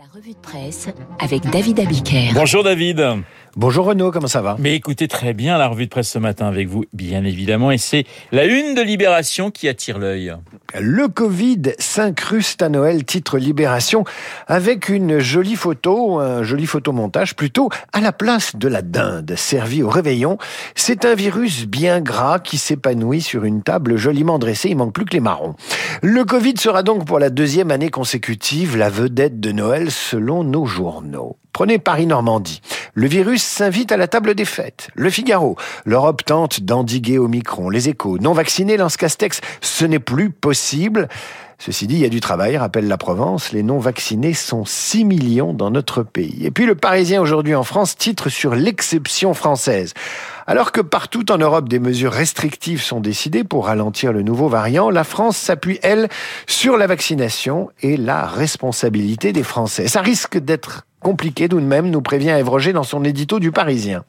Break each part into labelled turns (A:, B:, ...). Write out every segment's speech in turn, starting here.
A: La revue de presse avec David Abiker.
B: Bonjour David.
C: Bonjour Renaud, comment ça va?
B: Mais écoutez très bien la revue de presse ce matin avec vous, bien évidemment, et c'est la une de Libération qui attire l'œil.
C: Le Covid s'incruste à Noël, titre Libération, avec une jolie photo, un joli photomontage plutôt, à la place de la dinde servie au réveillon. C'est un virus bien gras qui s'épanouit sur une table joliment dressée, il manque plus que les marrons. Le Covid sera donc pour la deuxième année consécutive la vedette de Noël selon nos journaux. Prenez Paris-Normandie. Le virus s'invite à la table des fêtes. Le Figaro. L'Europe tente d'endiguer Omicron. Les échos. Non vaccinés lance Castex. Ce n'est plus possible. Ceci dit, il y a du travail, rappelle la Provence. Les non-vaccinés sont 6 millions dans notre pays. Et puis le Parisien aujourd'hui en France titre sur l'exception française. Alors que partout en Europe des mesures restrictives sont décidées pour ralentir le nouveau variant, la France s'appuie, elle, sur la vaccination et la responsabilité des Français. Ça risque d'être compliqué tout de même, nous prévient Ève Roger dans son édito du Parisien.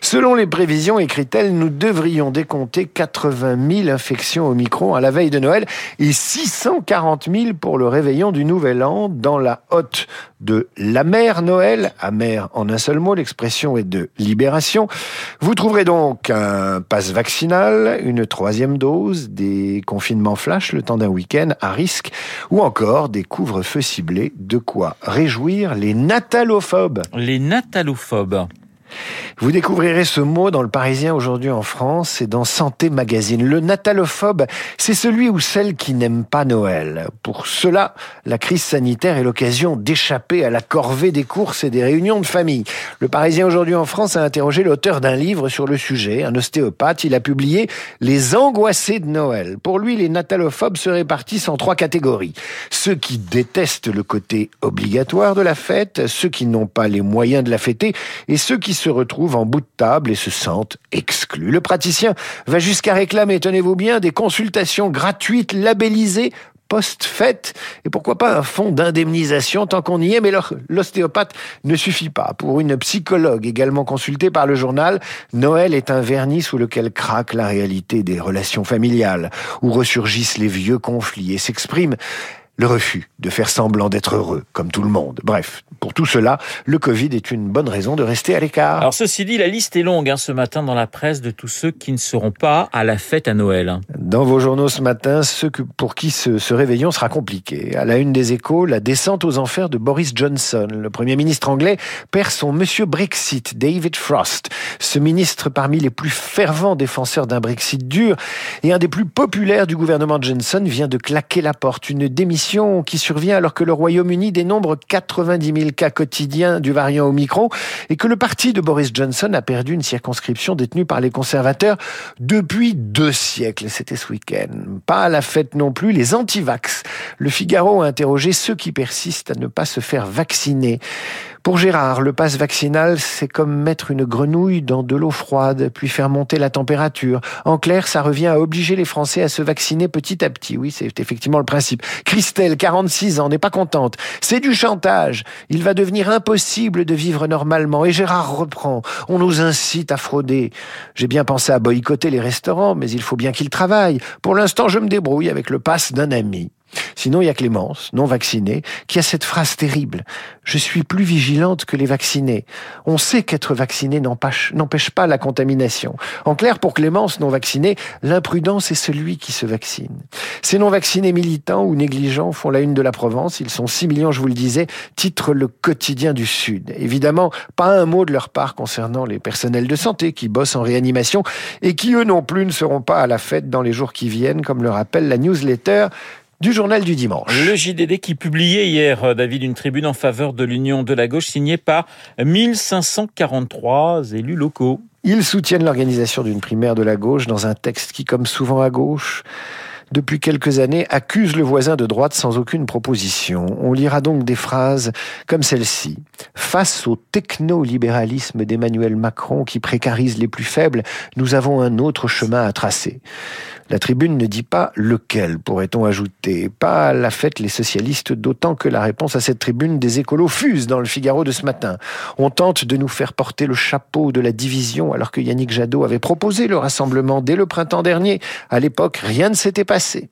C: Selon les prévisions, écrit-elle, nous devrions décompter 80 000 infections au micron à la veille de Noël et 640 000 pour le réveillon du Nouvel An dans la hotte de la mer Noël, amère en un seul mot, l'expression est de libération. Vous trouverez donc un passe vaccinal, une troisième dose, des confinements flash le temps d'un week-end à risque, ou encore des couvre-feux ciblés, de quoi réjouir les natalophobes.
B: Les natalophobes.
C: Vous découvrirez ce mot dans le Parisien aujourd'hui en France et dans Santé Magazine. Le natalophobe, c'est celui ou celle qui n'aime pas Noël. Pour cela, la crise sanitaire est l'occasion d'échapper à la corvée des courses et des réunions de famille. Le Parisien aujourd'hui en France a interrogé l'auteur d'un livre sur le sujet, un ostéopathe. Il a publié Les angoissés de Noël. Pour lui, les natalophobes se répartissent en trois catégories. Ceux qui détestent le côté obligatoire de la fête, ceux qui n'ont pas les moyens de la fêter et ceux qui se retrouvent en bout de table et se sentent exclus. Le praticien va jusqu'à réclamer, tenez-vous bien, des consultations gratuites labellisées post-fête et pourquoi pas un fonds d'indemnisation tant qu'on y est, mais l'ostéopathe ne suffit pas. Pour une psychologue également consultée par le journal, Noël est un vernis sous lequel craque la réalité des relations familiales, où ressurgissent les vieux conflits et s'expriment le refus de faire semblant d'être heureux, comme tout le monde. Bref, pour tout cela, le Covid est une bonne raison de rester à l'écart.
B: Alors ceci dit, la liste est longue hein, ce matin dans la presse de tous ceux qui ne seront pas à la fête à Noël.
C: Dans vos journaux ce matin, ceux pour qui ce, ce, réveillon sera compliqué. À la une des échos, la descente aux enfers de Boris Johnson. Le Premier ministre anglais perd son monsieur Brexit, David Frost. Ce ministre parmi les plus fervents défenseurs d'un Brexit dur et un des plus populaires du gouvernement Johnson vient de claquer la porte. Une démission qui survient alors que le Royaume-Uni dénombre 90 000 cas quotidiens du variant Omicron et que le parti de Boris Johnson a perdu une circonscription détenue par les conservateurs depuis deux siècles. C'était ce week-end. Pas à la fête non plus, les anti-vax. Le Figaro a interrogé ceux qui persistent à ne pas se faire vacciner. Pour Gérard, le passe vaccinal, c'est comme mettre une grenouille dans de l'eau froide, puis faire monter la température. En clair, ça revient à obliger les Français à se vacciner petit à petit. Oui, c'est effectivement le principe. Christelle, 46 ans, n'est pas contente. C'est du chantage. Il va devenir impossible de vivre normalement. Et Gérard reprend. On nous incite à frauder. J'ai bien pensé à boycotter les restaurants, mais il faut bien qu'ils travaillent. Pour l'instant, je me débrouille avec le passe d'un ami. Sinon, il y a Clémence, non vaccinée, qui a cette phrase terrible. Je suis plus vigilante que les vaccinés. On sait qu'être vacciné n'empêche pas la contamination. En clair, pour Clémence, non vaccinée, l'imprudence est celui qui se vaccine. Ces non vaccinés militants ou négligents font la une de la Provence. Ils sont 6 millions, je vous le disais, titre le quotidien du Sud. Évidemment, pas un mot de leur part concernant les personnels de santé qui bossent en réanimation et qui, eux non plus, ne seront pas à la fête dans les jours qui viennent, comme le rappelle la newsletter du journal du dimanche.
B: Le JDD qui publiait hier, euh, David, une tribune en faveur de l'union de la gauche signée par 1543 élus locaux.
C: Ils soutiennent l'organisation d'une primaire de la gauche dans un texte qui, comme souvent à gauche, depuis quelques années, accuse le voisin de droite sans aucune proposition. On lira donc des phrases comme celle-ci. Face au techno-libéralisme d'Emmanuel Macron qui précarise les plus faibles, nous avons un autre chemin à tracer. La tribune ne dit pas lequel, pourrait-on ajouter. Pas la fête les socialistes, d'autant que la réponse à cette tribune des écolos fuse dans le Figaro de ce matin. On tente de nous faire porter le chapeau de la division alors que Yannick Jadot avait proposé le rassemblement dès le printemps dernier. À l'époque, rien ne s'était passé passé.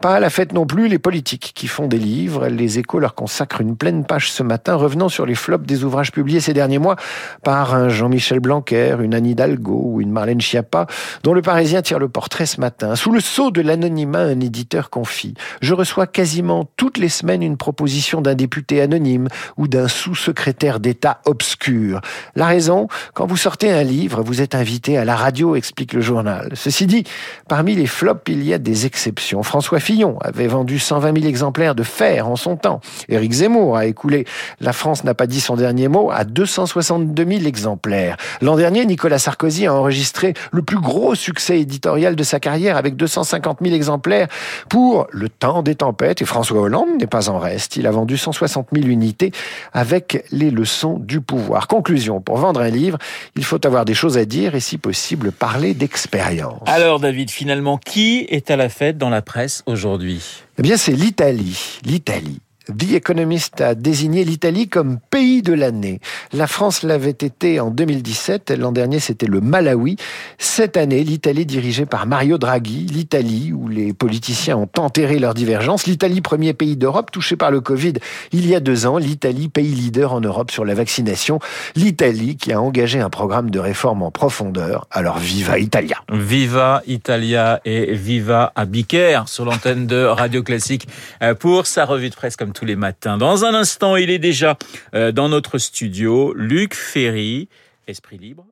C: Pas à la fête non plus les politiques qui font des livres. Les échos leur consacrent une pleine page ce matin, revenant sur les flops des ouvrages publiés ces derniers mois par un Jean-Michel Blanquer, une Anne Hidalgo ou une Marlène Schiappa, dont le Parisien tire le portrait ce matin. Sous le sceau de l'anonymat, un éditeur confie. Je reçois quasiment toutes les semaines une proposition d'un député anonyme ou d'un sous-secrétaire d'État obscur. La raison, quand vous sortez un livre, vous êtes invité à la radio, explique le journal. Ceci dit, parmi les flops, il y a des exceptions. François Fillon avait vendu 120 000 exemplaires de fer en son temps. Éric Zemmour a écoulé La France n'a pas dit son dernier mot à 262 000 exemplaires. L'an dernier, Nicolas Sarkozy a enregistré le plus gros succès éditorial de sa carrière avec 250 000 exemplaires pour Le temps des tempêtes et François Hollande n'est pas en reste. Il a vendu 160 000 unités avec les leçons du pouvoir. Conclusion, pour vendre un livre, il faut avoir des choses à dire et si possible parler d'expérience.
B: Alors David, finalement, qui est à la fête dans la presse aujourd'hui?
C: Eh bien c'est l'Italie. L'Italie. The Economist a désigné l'Italie comme pays de l'année. La France l'avait été en 2017, l'an dernier c'était le Malawi. Cette année, l'Italie dirigée par Mario Draghi, l'Italie où les politiciens ont enterré leurs divergences, l'Italie premier pays d'Europe touché par le Covid il y a deux ans, l'Italie pays leader en Europe sur la vaccination, l'Italie qui a engagé un programme de réforme en profondeur. Alors viva Italia
B: Viva Italia et viva Abiker sur l'antenne de Radio Classique euh, pour sa revue de presse comme tous les matins. Dans un instant, il est déjà euh, dans notre studio, Luc Ferry, Esprit Libre.